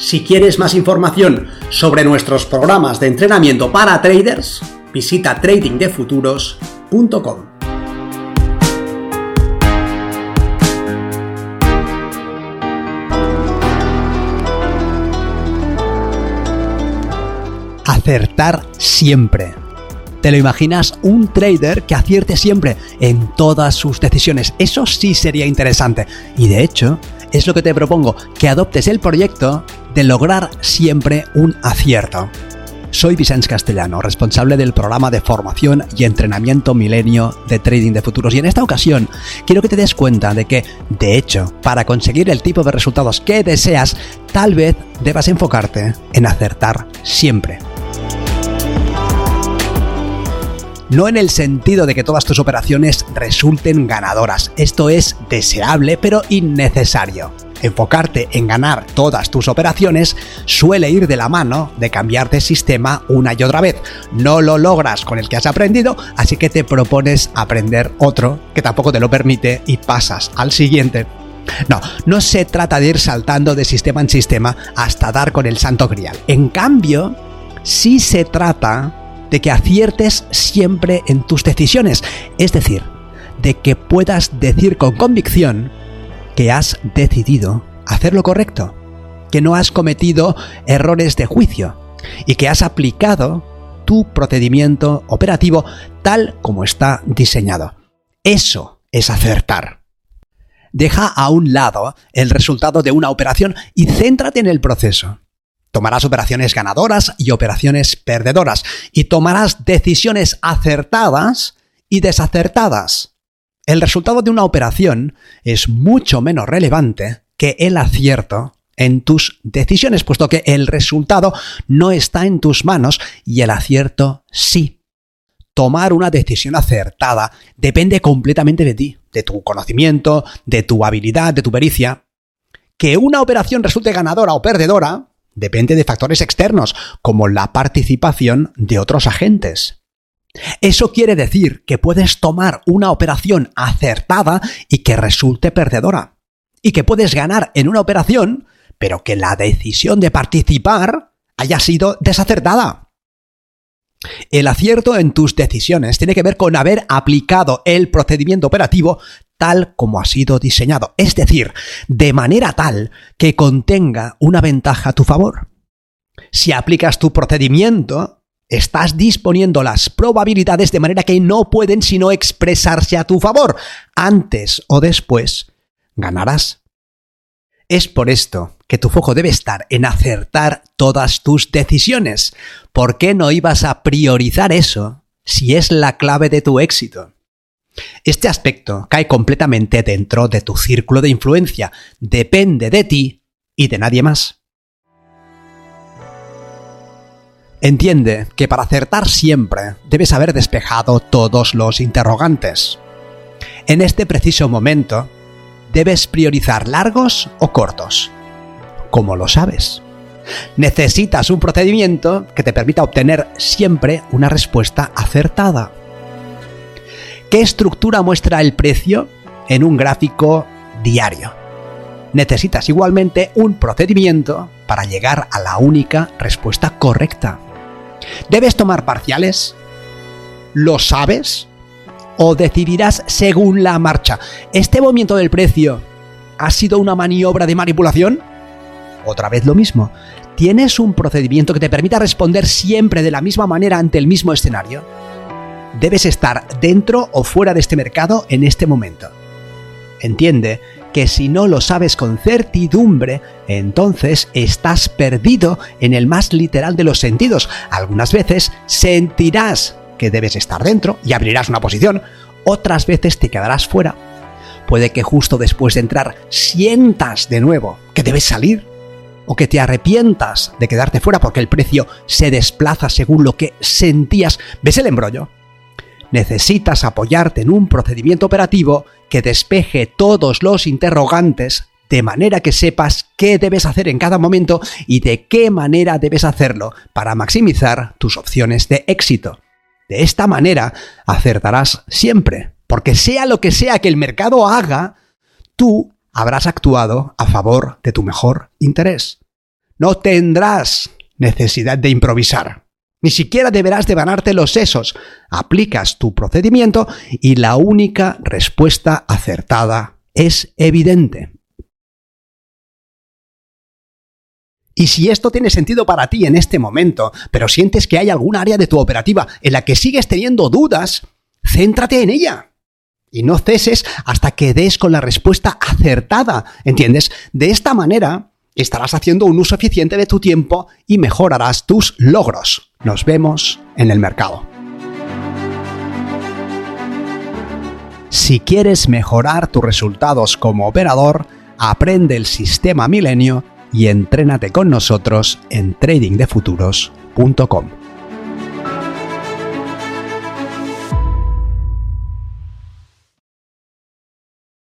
Si quieres más información sobre nuestros programas de entrenamiento para traders, visita tradingdefuturos.com. Acertar siempre. ¿Te lo imaginas? Un trader que acierte siempre en todas sus decisiones. Eso sí sería interesante. Y de hecho, es lo que te propongo, que adoptes el proyecto de lograr siempre un acierto. Soy Vicente Castellano, responsable del programa de formación y entrenamiento milenio de trading de futuros y en esta ocasión quiero que te des cuenta de que, de hecho, para conseguir el tipo de resultados que deseas, tal vez debas enfocarte en acertar siempre. no en el sentido de que todas tus operaciones resulten ganadoras. Esto es deseable pero innecesario. Enfocarte en ganar todas tus operaciones suele ir de la mano de cambiar de sistema una y otra vez. No lo logras con el que has aprendido, así que te propones aprender otro que tampoco te lo permite y pasas al siguiente. No, no se trata de ir saltando de sistema en sistema hasta dar con el santo grial. En cambio, sí se trata de que aciertes siempre en tus decisiones, es decir, de que puedas decir con convicción que has decidido hacer lo correcto, que no has cometido errores de juicio y que has aplicado tu procedimiento operativo tal como está diseñado. Eso es acertar. Deja a un lado el resultado de una operación y céntrate en el proceso. Tomarás operaciones ganadoras y operaciones perdedoras y tomarás decisiones acertadas y desacertadas. El resultado de una operación es mucho menos relevante que el acierto en tus decisiones, puesto que el resultado no está en tus manos y el acierto sí. Tomar una decisión acertada depende completamente de ti, de tu conocimiento, de tu habilidad, de tu pericia. Que una operación resulte ganadora o perdedora depende de factores externos, como la participación de otros agentes. Eso quiere decir que puedes tomar una operación acertada y que resulte perdedora. Y que puedes ganar en una operación, pero que la decisión de participar haya sido desacertada. El acierto en tus decisiones tiene que ver con haber aplicado el procedimiento operativo tal como ha sido diseñado, es decir, de manera tal que contenga una ventaja a tu favor. Si aplicas tu procedimiento, estás disponiendo las probabilidades de manera que no pueden sino expresarse a tu favor. Antes o después, ganarás. Es por esto que tu foco debe estar en acertar todas tus decisiones. ¿Por qué no ibas a priorizar eso si es la clave de tu éxito? Este aspecto cae completamente dentro de tu círculo de influencia, depende de ti y de nadie más. Entiende que para acertar siempre debes haber despejado todos los interrogantes. En este preciso momento, debes priorizar largos o cortos. ¿Cómo lo sabes? Necesitas un procedimiento que te permita obtener siempre una respuesta acertada. ¿Qué estructura muestra el precio en un gráfico diario? Necesitas igualmente un procedimiento para llegar a la única respuesta correcta. ¿Debes tomar parciales? ¿Lo sabes? ¿O decidirás según la marcha? ¿Este movimiento del precio ha sido una maniobra de manipulación? Otra vez lo mismo. ¿Tienes un procedimiento que te permita responder siempre de la misma manera ante el mismo escenario? debes estar dentro o fuera de este mercado en este momento. Entiende que si no lo sabes con certidumbre, entonces estás perdido en el más literal de los sentidos. Algunas veces sentirás que debes estar dentro y abrirás una posición, otras veces te quedarás fuera. Puede que justo después de entrar sientas de nuevo que debes salir o que te arrepientas de quedarte fuera porque el precio se desplaza según lo que sentías. ¿Ves el embrollo? Necesitas apoyarte en un procedimiento operativo que despeje todos los interrogantes de manera que sepas qué debes hacer en cada momento y de qué manera debes hacerlo para maximizar tus opciones de éxito. De esta manera acertarás siempre, porque sea lo que sea que el mercado haga, tú habrás actuado a favor de tu mejor interés. No tendrás necesidad de improvisar. Ni siquiera deberás devanarte los sesos. Aplicas tu procedimiento y la única respuesta acertada es evidente. Y si esto tiene sentido para ti en este momento, pero sientes que hay algún área de tu operativa en la que sigues teniendo dudas, céntrate en ella. Y no ceses hasta que des con la respuesta acertada, ¿entiendes? De esta manera estarás haciendo un uso eficiente de tu tiempo y mejorarás tus logros. Nos vemos en el mercado. Si quieres mejorar tus resultados como operador, aprende el sistema Milenio y entrénate con nosotros en tradingdefuturos.com.